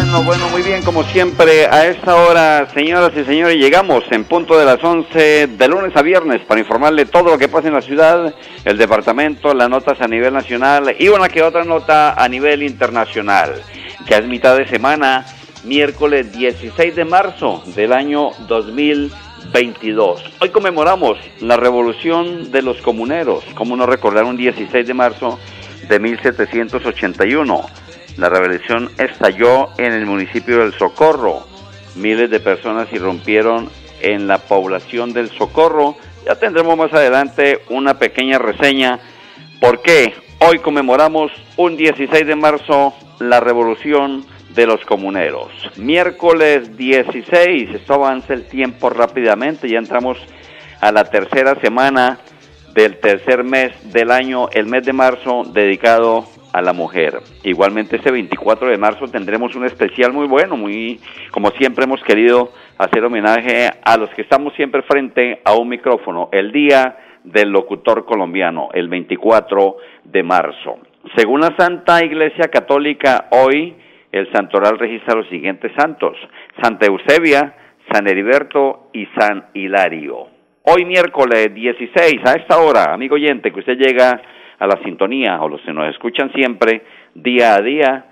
Bueno, bueno, muy bien, como siempre, a esta hora, señoras y señores, llegamos en punto de las 11 de lunes a viernes para informarle todo lo que pasa en la ciudad, el departamento, las notas a nivel nacional y una que otra nota a nivel internacional. Ya es mitad de semana, miércoles 16 de marzo del año 2022. Hoy conmemoramos la revolución de los comuneros, como no recordar un 16 de marzo de 1781 la revolución estalló en el municipio del Socorro. Miles de personas irrumpieron en la población del Socorro. Ya tendremos más adelante una pequeña reseña. ¿Por qué? Hoy conmemoramos un 16 de marzo la revolución de los comuneros. Miércoles 16, esto avanza el tiempo rápidamente, ya entramos a la tercera semana del tercer mes del año, el mes de marzo, dedicado a la mujer. Igualmente este 24 de marzo tendremos un especial muy bueno, muy como siempre hemos querido hacer homenaje a los que estamos siempre frente a un micrófono, el Día del Locutor Colombiano, el 24 de marzo. Según la Santa Iglesia Católica, hoy el santoral registra los siguientes santos: Santa Eusebia, San Heriberto y San Hilario. Hoy miércoles 16 a esta hora, amigo oyente, que usted llega a la sintonía o los que nos escuchan siempre día a día.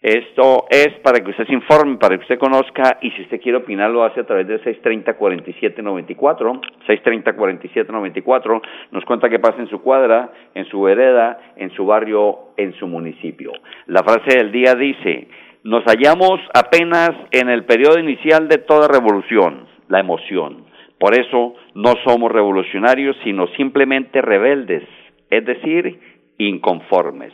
Esto es para que usted se informe, para que usted conozca y si usted quiere opinar lo hace a través de 630-4794, 630-4794, nos cuenta qué pasa en su cuadra, en su vereda, en su barrio, en su municipio. La frase del día dice, nos hallamos apenas en el periodo inicial de toda revolución, la emoción. Por eso no somos revolucionarios, sino simplemente rebeldes es decir, inconformes.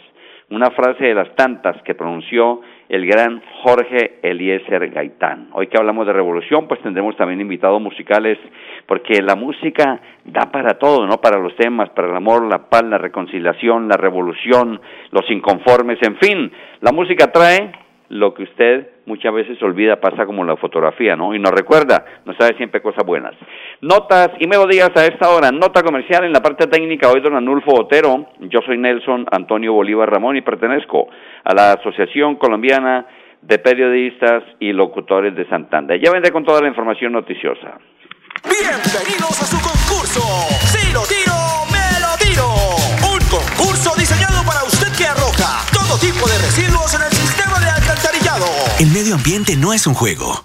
Una frase de las tantas que pronunció el gran Jorge Eliezer Gaitán. Hoy que hablamos de revolución, pues tendremos también invitados musicales, porque la música da para todo, ¿no? Para los temas, para el amor, la paz, la reconciliación, la revolución, los inconformes, en fin, la música trae lo que usted muchas veces olvida, pasa como la fotografía, ¿no? Y nos recuerda, nos sabe siempre cosas buenas. Notas y melodías a esta hora, nota comercial en la parte técnica, hoy don Anulfo Otero, yo soy Nelson Antonio Bolívar Ramón y pertenezco a la Asociación Colombiana de Periodistas y Locutores de Santander. Ya vendré con toda la información noticiosa. Bienvenidos a su concurso, si lo tiro, me lo tiro. Un concurso diseñado para usted que arroja todo tipo de residuos El medio ambiente no es un juego.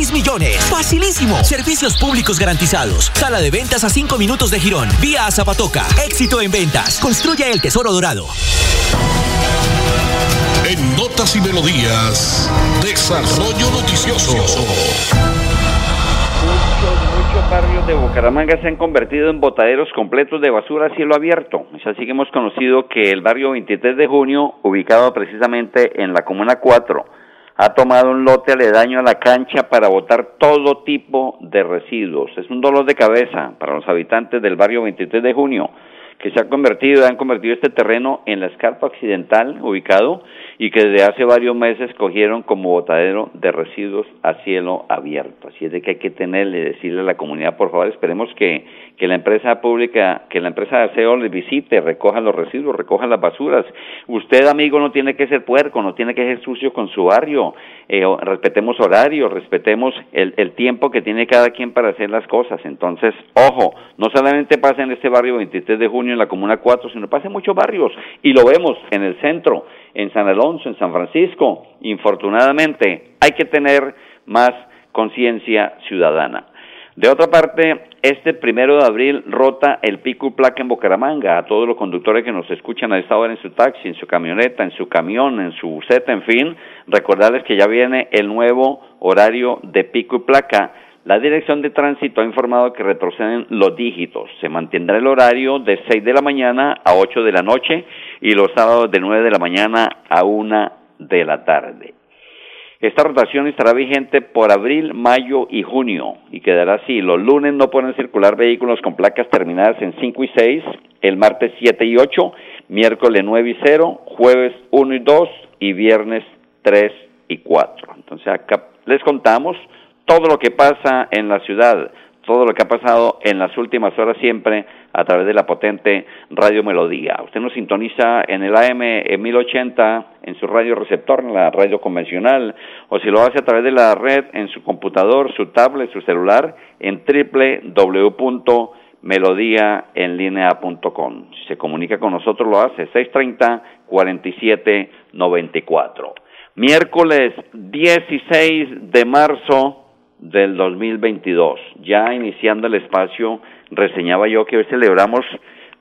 6 millones. Facilísimo. Servicios públicos garantizados. Sala de ventas a 5 minutos de Girón. Vía a Zapatoca. Éxito en ventas. Construye el tesoro dorado. En Notas y Melodías, Desarrollo Noticioso. Muchos barrios de Bucaramanga se han convertido en botaderos completos de basura a cielo abierto. Es así que hemos conocido que el barrio 23 de junio, ubicado precisamente en la Comuna 4, ha tomado un lote aledaño a la cancha para botar todo tipo de residuos. Es un dolor de cabeza para los habitantes del barrio 23 de junio, que se ha convertido, han convertido este terreno en la escarpa occidental ubicado y que desde hace varios meses cogieron como botadero de residuos a cielo abierto. Así es de que hay que tenerle, decirle a la comunidad, por favor, esperemos que, que la empresa pública, que la empresa de aseo les visite, recoja los residuos, recoja las basuras. Usted, amigo, no tiene que ser puerco, no tiene que ser sucio con su barrio. Eh, respetemos horarios, respetemos el, el tiempo que tiene cada quien para hacer las cosas. Entonces, ojo, no solamente pasa en este barrio 23 de junio en la Comuna 4, sino pasa en muchos barrios. Y lo vemos en el centro, en San Alonso, en San Francisco. Infortunadamente, hay que tener más conciencia ciudadana. De otra parte, este primero de abril rota el pico y placa en Bucaramanga. A todos los conductores que nos escuchan a esta hora en su taxi, en su camioneta, en su camión, en su seta, en fin, recordarles que ya viene el nuevo horario de pico y placa. La Dirección de Tránsito ha informado que retroceden los dígitos. Se mantendrá el horario de 6 de la mañana a 8 de la noche y los sábados de 9 de la mañana a 1 de la tarde. Esta rotación estará vigente por abril, mayo y junio y quedará así. Los lunes no pueden circular vehículos con placas terminadas en 5 y 6, el martes 7 y 8, miércoles 9 y 0, jueves 1 y 2 y viernes 3 y 4. Entonces acá les contamos todo lo que pasa en la ciudad, todo lo que ha pasado en las últimas horas siempre a través de la potente Radio Melodía. Usted nos sintoniza en el AM en 1080 en su radio receptor, en la radio convencional, o si lo hace a través de la red en su computador, su tablet, su celular, en www.melodiaenlinea.com. Si se comunica con nosotros, lo hace 630-4794. Miércoles 16 de marzo del 2022. Ya iniciando el espacio, reseñaba yo que hoy celebramos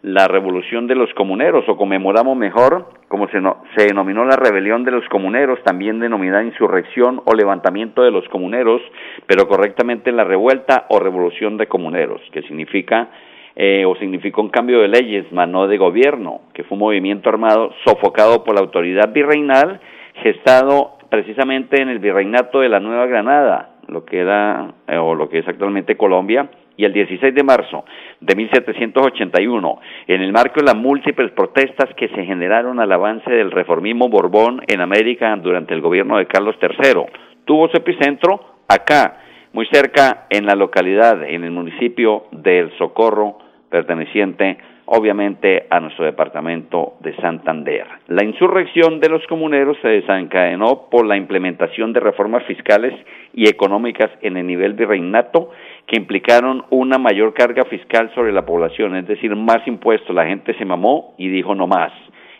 la revolución de los comuneros, o conmemoramos mejor, como se, se denominó la rebelión de los comuneros, también denominada insurrección o levantamiento de los comuneros, pero correctamente la revuelta o revolución de comuneros, que significa eh, o significó un cambio de leyes, más no de gobierno, que fue un movimiento armado sofocado por la autoridad virreinal, gestado precisamente en el virreinato de la Nueva Granada, lo que eh, o lo que es actualmente Colombia, y el 16 de marzo de 1781, en el marco de las múltiples protestas que se generaron al avance del reformismo Borbón en América durante el gobierno de Carlos III, tuvo su epicentro acá, muy cerca en la localidad, en el municipio del Socorro, perteneciente obviamente a nuestro departamento de Santander. La insurrección de los comuneros se desencadenó por la implementación de reformas fiscales y económicas en el nivel virreinato que implicaron una mayor carga fiscal sobre la población, es decir, más impuestos. La gente se mamó y dijo no más.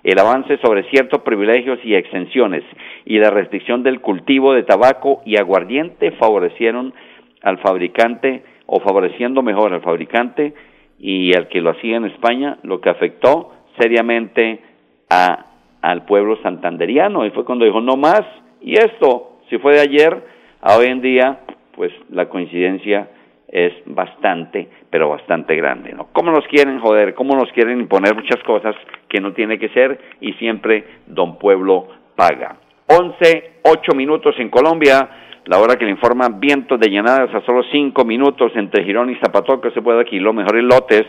El avance sobre ciertos privilegios y exenciones y la restricción del cultivo de tabaco y aguardiente favorecieron al fabricante o favoreciendo mejor al fabricante y al que lo hacía en España, lo que afectó seriamente a, al pueblo santanderiano. Y fue cuando dijo, no más. Y esto, si fue de ayer, a hoy en día, pues la coincidencia es bastante, pero bastante grande, ¿no? ¿Cómo nos quieren joder? ¿Cómo nos quieren imponer muchas cosas que no tiene que ser? Y siempre Don Pueblo paga. Once, ocho minutos en Colombia la hora que le informan vientos de llenadas a solo cinco minutos entre Girón y Zapatoca se puede aquí los mejores lotes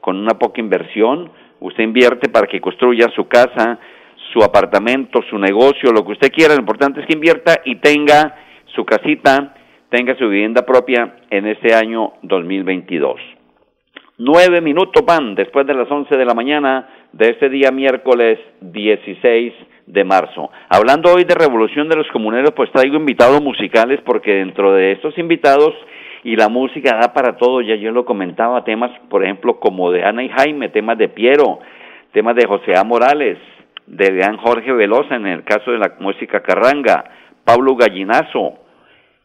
con una poca inversión. Usted invierte para que construya su casa, su apartamento, su negocio, lo que usted quiera. Lo importante es que invierta y tenga su casita, tenga su vivienda propia en este año 2022. Nueve minutos van después de las once de la mañana de este día miércoles 16 de marzo. Hablando hoy de Revolución de los Comuneros, pues traigo invitados musicales porque dentro de estos invitados y la música da para todo, ya yo lo comentaba, temas, por ejemplo, como de Ana y Jaime, temas de Piero, temas de José A. Morales, de Leán Jorge Velosa en el caso de la música carranga, Pablo Gallinazo,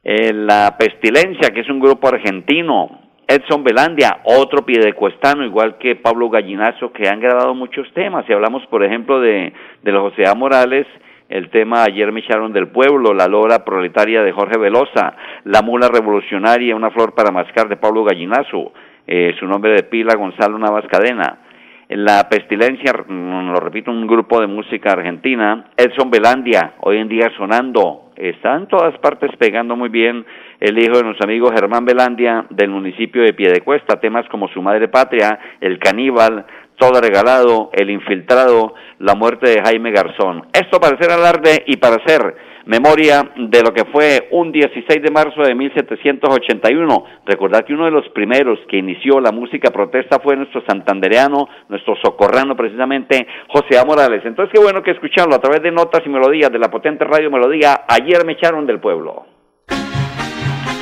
eh, La Pestilencia, que es un grupo argentino, Edson Belandia, otro piedecuestano, igual que Pablo Gallinazo, que han grabado muchos temas. Si hablamos, por ejemplo, de, de José A. Morales, el tema Ayer me echaron del pueblo, La lora proletaria de Jorge Velosa, La mula revolucionaria, Una flor para mascar de Pablo Gallinazo, eh, su nombre de pila Gonzalo Navas Cadena. La Pestilencia, mm, lo repito, un grupo de música argentina. Edson Belandia, hoy en día sonando, está en todas partes pegando muy bien el hijo de nuestro amigo Germán Belandia del municipio de Piedecuesta, temas como Su Madre Patria, El Caníbal, todo regalado, el infiltrado, la muerte de Jaime Garzón. Esto para hacer alarde y para hacer memoria de lo que fue un 16 de marzo de 1781. Recordad que uno de los primeros que inició la música protesta fue nuestro santandereano, nuestro socorrano precisamente, José A. Morales. Entonces qué bueno que escucharlo a través de notas y melodías de la potente radio Melodía. Ayer me echaron del pueblo.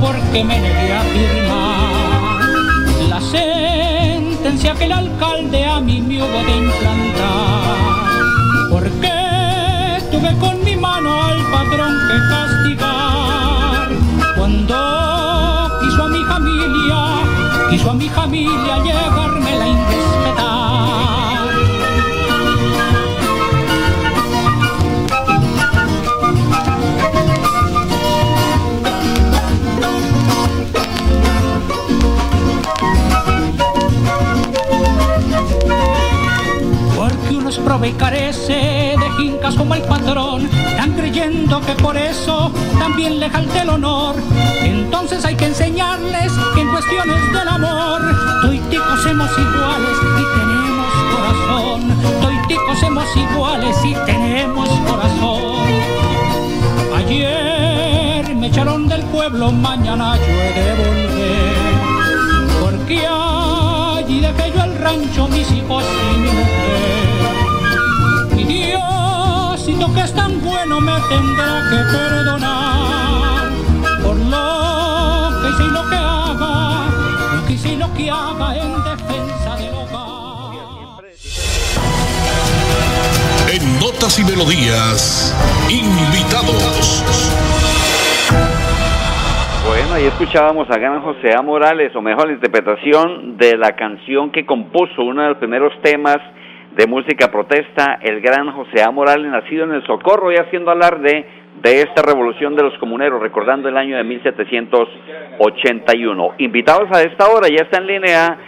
Porque me negué a firmar la sentencia que el alcalde a mí me hubo de que por eso también le jalta el honor. Entonces hay que enseñarles que en cuestiones del amor, toiticos somos iguales y tenemos corazón. Toiticos somos iguales y tenemos corazón. Ayer me echaron del pueblo, mañana yo he de volver. Porque allí dejé yo el rancho, mis hijos y mi mujer que es tan bueno me tendrá que perdonar por lo que hice y lo que haga, lo que hice y lo que haga en defensa del hogar. En Notas y Melodías, invitados. Bueno, ahí escuchábamos a Gran José A. Morales, o mejor la interpretación de la canción que compuso uno de los primeros temas de música protesta, el gran José A. Morales, nacido en el Socorro y haciendo alarde de esta revolución de los comuneros, recordando el año de 1781. Invitados a esta hora, ya está en línea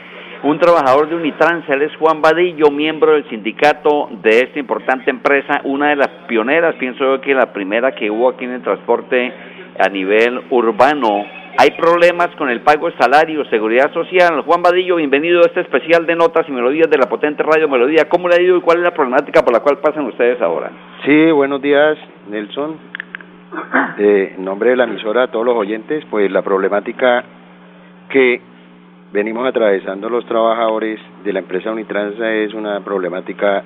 un trabajador de Unitrans, él es Juan Vadillo, miembro del sindicato de esta importante empresa, una de las pioneras, pienso yo que la primera que hubo aquí en el transporte a nivel urbano hay problemas con el pago de salario, seguridad social. Juan Vadillo, bienvenido a este especial de notas y melodías de la potente radio Melodía. ¿Cómo le ha ido y cuál es la problemática por la cual pasan ustedes ahora? Sí, buenos días, Nelson. Eh, en nombre de la emisora a todos los oyentes, pues la problemática que venimos atravesando los trabajadores de la empresa Unitransa es una problemática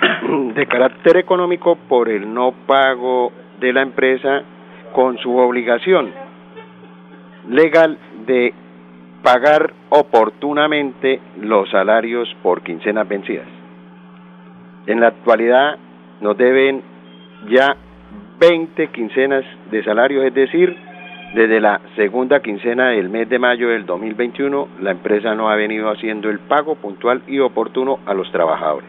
de carácter económico por el no pago de la empresa con su obligación legal de pagar oportunamente los salarios por quincenas vencidas. En la actualidad nos deben ya 20 quincenas de salarios, es decir, desde la segunda quincena del mes de mayo del 2021, la empresa no ha venido haciendo el pago puntual y oportuno a los trabajadores.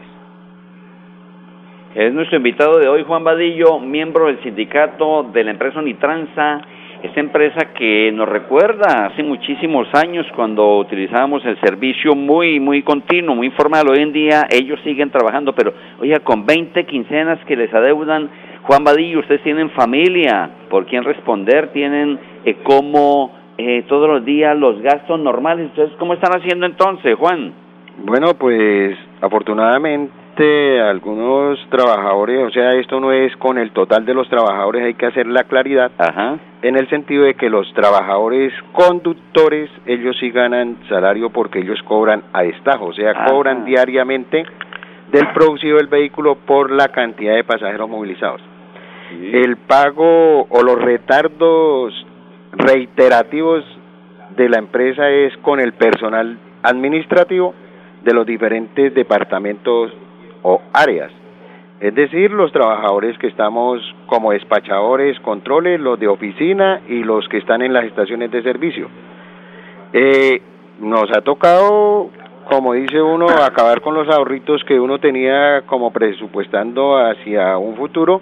Es nuestro invitado de hoy, Juan Vadillo, miembro del sindicato de la empresa Unitransa esta empresa que nos recuerda hace muchísimos años cuando utilizábamos el servicio muy, muy continuo, muy formal. Hoy en día ellos siguen trabajando, pero oiga, con 20 quincenas que les adeudan, Juan Vadillo, ustedes tienen familia, por quién responder, tienen eh, como eh, todos los días los gastos normales. Entonces, ¿cómo están haciendo entonces, Juan? Bueno, pues afortunadamente algunos trabajadores, o sea, esto no es con el total de los trabajadores, hay que hacer la claridad, en el sentido de que los trabajadores conductores, ellos sí ganan salario porque ellos cobran a destajo, o sea, cobran diariamente del producido del vehículo por la cantidad de pasajeros movilizados. El pago o los retardos reiterativos de la empresa es con el personal administrativo de los diferentes departamentos o áreas. Es decir, los trabajadores que estamos como despachadores, controles, los de oficina y los que están en las estaciones de servicio. Eh, nos ha tocado como dice uno, acabar con los ahorritos que uno tenía como presupuestando hacia un futuro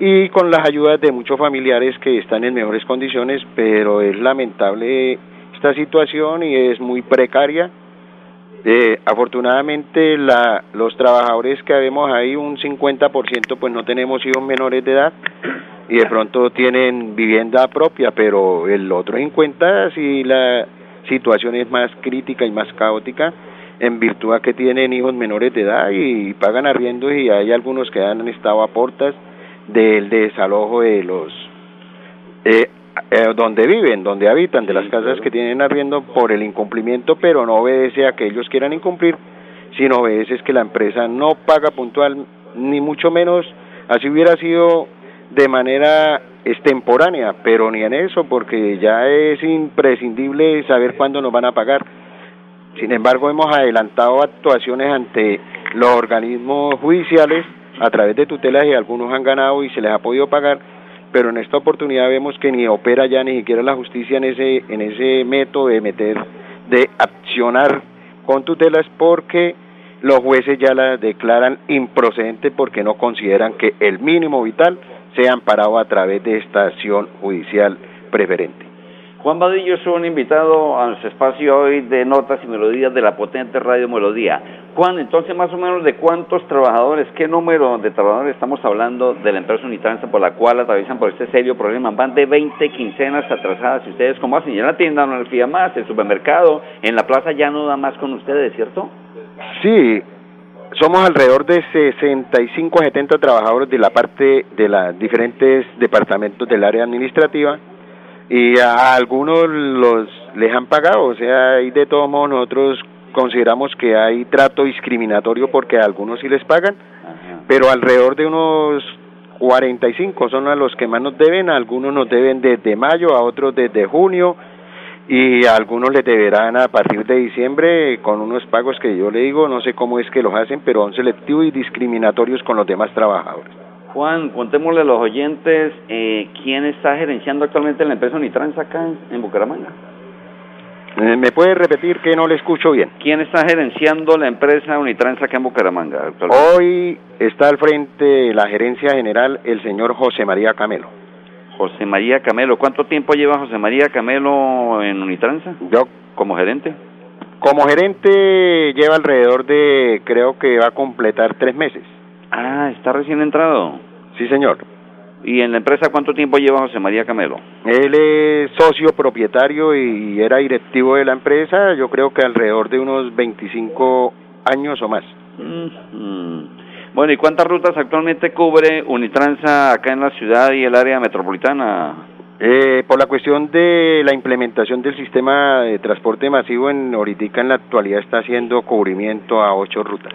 y con las ayudas de muchos familiares que están en mejores condiciones, pero es lamentable esta situación y es muy precaria. Eh, afortunadamente la, los trabajadores que vemos ahí, un 50% pues no tenemos hijos menores de edad y de pronto tienen vivienda propia, pero el otro 50 si la situación es más crítica y más caótica en virtud a que tienen hijos menores de edad y pagan arriendo y hay algunos que han estado a portas del desalojo de los eh, eh, donde viven, donde habitan, de las casas que tienen arriendo por el incumplimiento, pero no obedece a que ellos quieran incumplir, sino obedece que la empresa no paga puntual, ni mucho menos, así hubiera sido de manera extemporánea, pero ni en eso, porque ya es imprescindible saber cuándo nos van a pagar. Sin embargo, hemos adelantado actuaciones ante los organismos judiciales a través de tutelas y algunos han ganado y se les ha podido pagar, pero en esta oportunidad vemos que ni opera ya ni siquiera la justicia en ese en ese método de meter de accionar con tutelas porque los jueces ya la declaran improcedente porque no consideran que el mínimo vital sea amparado a través de esta acción judicial preferente. Juan Vadillo es un invitado a nuestro espacio hoy de Notas y Melodías de la potente Radio Melodía. Juan, entonces más o menos de cuántos trabajadores, qué número de trabajadores estamos hablando de la empresa Unitrans por la cual atraviesan por este serio problema. Van de 20 quincenas atrasadas. ¿Y ustedes cómo hacen? Ya en la tienda no les más, el supermercado, en la plaza ya no da más con ustedes, ¿cierto? Sí, somos alrededor de 65 a 70 trabajadores de la parte de los diferentes departamentos del área administrativa y a algunos los les han pagado, o sea, y de todos modos nosotros consideramos que hay trato discriminatorio porque a algunos sí les pagan, pero alrededor de unos 45 son a los que más nos deben, a algunos nos deben desde mayo, a otros desde junio y a algunos les deberán a partir de diciembre con unos pagos que yo le digo, no sé cómo es que los hacen, pero son selectivos y discriminatorios con los demás trabajadores. Juan, contémosle a los oyentes eh, quién está gerenciando actualmente la empresa Unitrans acá en, Bucaramanga. Eh, ¿Me puede repetir que no le escucho bien? ¿Quién está gerenciando la empresa Unitrans acá en Bucaramanga Hoy está al frente la gerencia general el señor José María Camelo. José María Camelo, ¿cuánto tiempo lleva José María Camelo en Unitransa? Yo. ¿Como gerente? Como gerente lleva alrededor de, creo que va a completar tres meses. Ah, está recién entrado. Sí, señor. ¿Y en la empresa cuánto tiempo lleva José María Camelo? Él es socio propietario y era directivo de la empresa, yo creo que alrededor de unos 25 años o más. Bueno, ¿y cuántas rutas actualmente cubre Unitransa acá en la ciudad y el área metropolitana? Eh, por la cuestión de la implementación del sistema de transporte masivo en ahorita en la actualidad está haciendo cubrimiento a ocho rutas.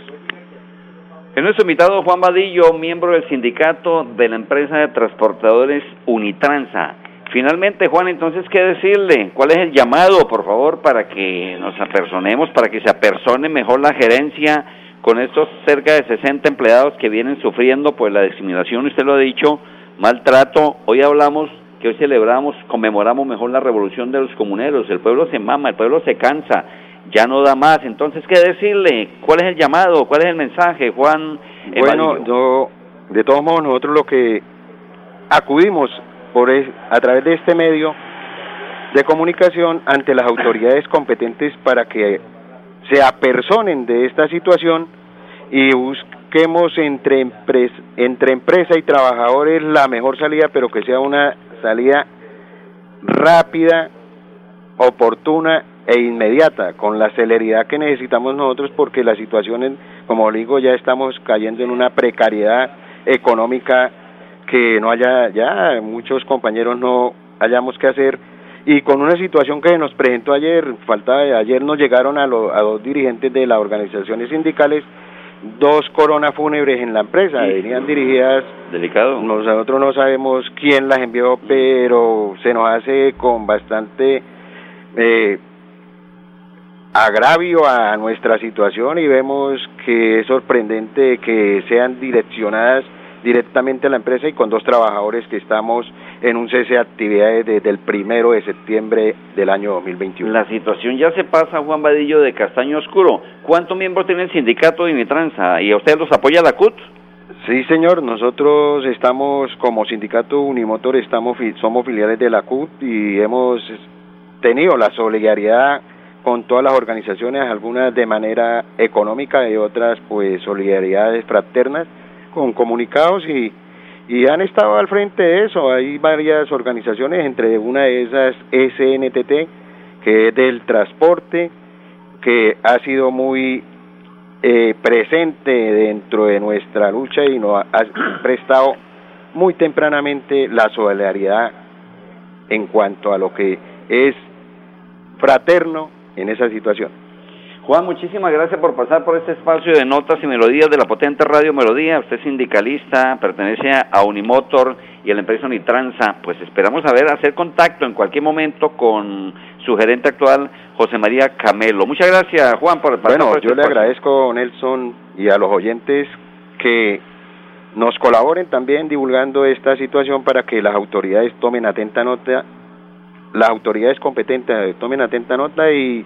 En nuestro invitado Juan Vadillo, miembro del sindicato de la empresa de transportadores Unitransa. Finalmente, Juan, entonces, ¿qué decirle? ¿Cuál es el llamado, por favor, para que nos apersonemos, para que se apersone mejor la gerencia con estos cerca de 60 empleados que vienen sufriendo pues la discriminación, usted lo ha dicho, maltrato? Hoy hablamos que hoy celebramos, conmemoramos mejor la revolución de los comuneros, el pueblo se mama, el pueblo se cansa, ya no da más. Entonces, ¿qué decirle? ¿Cuál es el llamado? ¿Cuál es el mensaje, Juan? Bueno, yo, de todos modos, nosotros lo que acudimos por a través de este medio de comunicación ante las autoridades competentes para que se apersonen de esta situación y busquemos entre, entre empresa y trabajadores la mejor salida, pero que sea una salida rápida, oportuna e inmediata, con la celeridad que necesitamos nosotros, porque la situación, como digo, ya estamos cayendo en una precariedad económica que no haya, ya muchos compañeros no hayamos que hacer, y con una situación que nos presentó ayer, falta ayer nos llegaron a, a dos dirigentes de las organizaciones sindicales dos coronas fúnebres en la empresa, venían dirigidas. Delicado. Nosotros no sabemos quién las envió, pero se nos hace con bastante eh, agravio a nuestra situación y vemos que es sorprendente que sean direccionadas directamente a la empresa y con dos trabajadores que estamos en un cese de actividades desde el primero de septiembre del año 2021. La situación ya se pasa, Juan Vadillo, de Castaño Oscuro. ¿Cuántos miembros tiene el sindicato de Unitranza? ¿Y a ustedes los apoya la CUT? Sí, señor, nosotros estamos como sindicato Unimotor, estamos somos filiales de la CUT y hemos tenido la solidaridad con todas las organizaciones, algunas de manera económica y otras pues solidaridades fraternas con comunicados y y han estado al frente de eso. Hay varias organizaciones, entre una de esas SNTT, que es del transporte, que ha sido muy eh, presente dentro de nuestra lucha y nos ha prestado muy tempranamente la solidaridad en cuanto a lo que es fraterno en esa situación. Juan, muchísimas gracias por pasar por este espacio de notas y melodías de la potente Radio Melodía. Usted es sindicalista, pertenece a Unimotor y a la empresa Unitranza. Pues esperamos a ver, hacer contacto en cualquier momento con su gerente actual, José María Camelo. Muchas gracias, Juan, por pasar Bueno, este yo le agradezco, Nelson, y a los oyentes que nos colaboren también divulgando esta situación para que las autoridades tomen atenta nota, las autoridades competentes tomen atenta nota y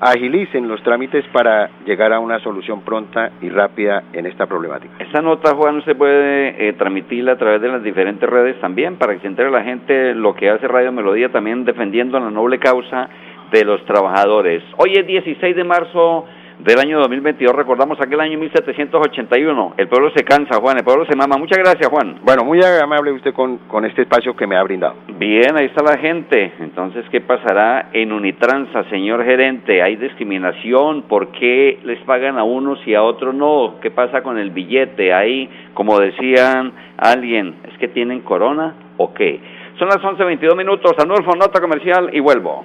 agilicen los trámites para llegar a una solución pronta y rápida en esta problemática. Esta nota, Juan, se puede eh, transmitirla a través de las diferentes redes también para que se entere la gente lo que hace Radio Melodía también defendiendo la noble causa de los trabajadores. Hoy es 16 de marzo del año 2022. Recordamos aquel año 1781. El pueblo se cansa, Juan, el pueblo se mama. Muchas gracias, Juan. Bueno, muy amable usted con, con este espacio que me ha brindado. Bien, ahí está la gente. Entonces, ¿qué pasará en Unitranza, señor gerente? ¿Hay discriminación? ¿Por qué les pagan a unos y a otros no? ¿Qué pasa con el billete? Ahí, como decían alguien, ¿es que tienen corona o qué? Son las 11.22 minutos. Anulfo, nota comercial y vuelvo.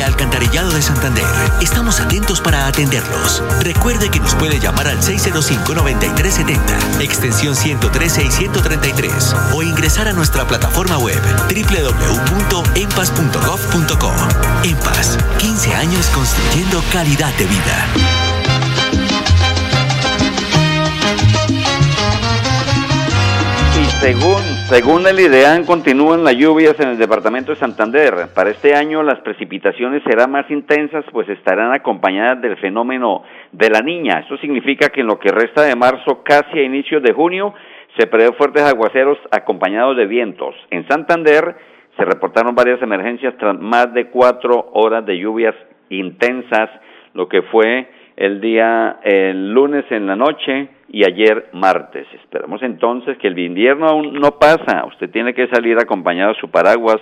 Alcantarillado de Santander. Estamos atentos para atenderlos. Recuerde que nos puede llamar al 605-9370, extensión 113 y 133, o ingresar a nuestra plataforma web www.empas.gov.co. Empas, 15 años construyendo calidad de vida. Y según según el IDEAN, continúan las lluvias en el departamento de Santander. Para este año las precipitaciones serán más intensas, pues estarán acompañadas del fenómeno de la niña. Esto significa que en lo que resta de marzo, casi a inicios de junio, se prevé fuertes aguaceros acompañados de vientos. En Santander se reportaron varias emergencias tras más de cuatro horas de lluvias intensas, lo que fue el día el lunes en la noche y ayer martes. Esperamos entonces que el invierno aún no pasa. Usted tiene que salir acompañado de su paraguas,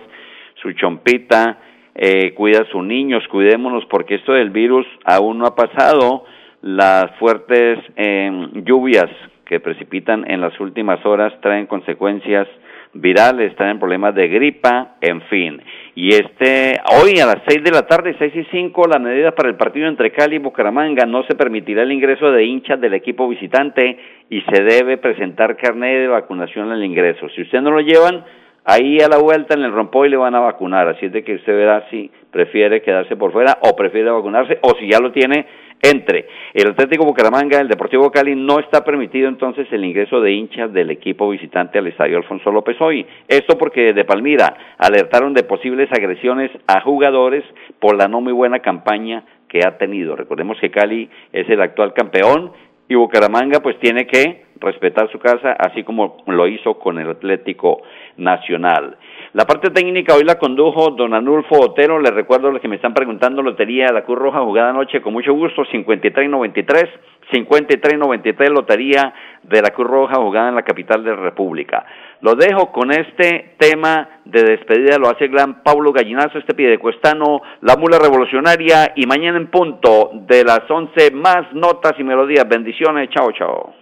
su chompita, eh, cuida a sus niños, cuidémonos porque esto del virus aún no ha pasado. Las fuertes em, lluvias que precipitan en las últimas horas traen consecuencias virales, traen problemas de gripa, en fin. Y este, hoy a las 6 de la tarde, 6 y 5, las medidas para el partido entre Cali y Bucaramanga no se permitirá el ingreso de hinchas del equipo visitante y se debe presentar carnet de vacunación al ingreso. Si usted no lo llevan, ahí a la vuelta en el rompoy le van a vacunar, así es de que usted verá si prefiere quedarse por fuera o prefiere vacunarse o si ya lo tiene entre el Atlético Bucaramanga, el Deportivo Cali, no está permitido entonces el ingreso de hinchas del equipo visitante al estadio Alfonso López hoy. Esto porque de Palmira alertaron de posibles agresiones a jugadores por la no muy buena campaña que ha tenido. Recordemos que Cali es el actual campeón y Bucaramanga pues tiene que respetar su casa así como lo hizo con el Atlético Nacional. La parte técnica hoy la condujo don Anulfo Otero. Les recuerdo a los que me están preguntando Lotería de la Cruz Roja jugada anoche con mucho gusto, 5393, 5393 Lotería de la Cruz Roja jugada en la capital de la República. Lo dejo con este tema de despedida, lo hace el gran Pablo Gallinazo, este pide cuestano, la mula revolucionaria y mañana en punto de las 11 más notas y melodías. Bendiciones, chao, chao.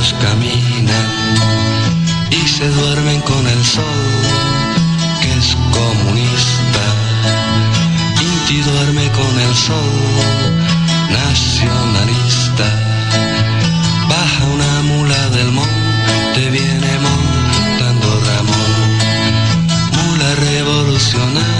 Ellos caminan y se duermen con el sol que es comunista. Inti duerme con el sol nacionalista. Baja una mula del monte, viene montando Ramón. Mula revolucionaria,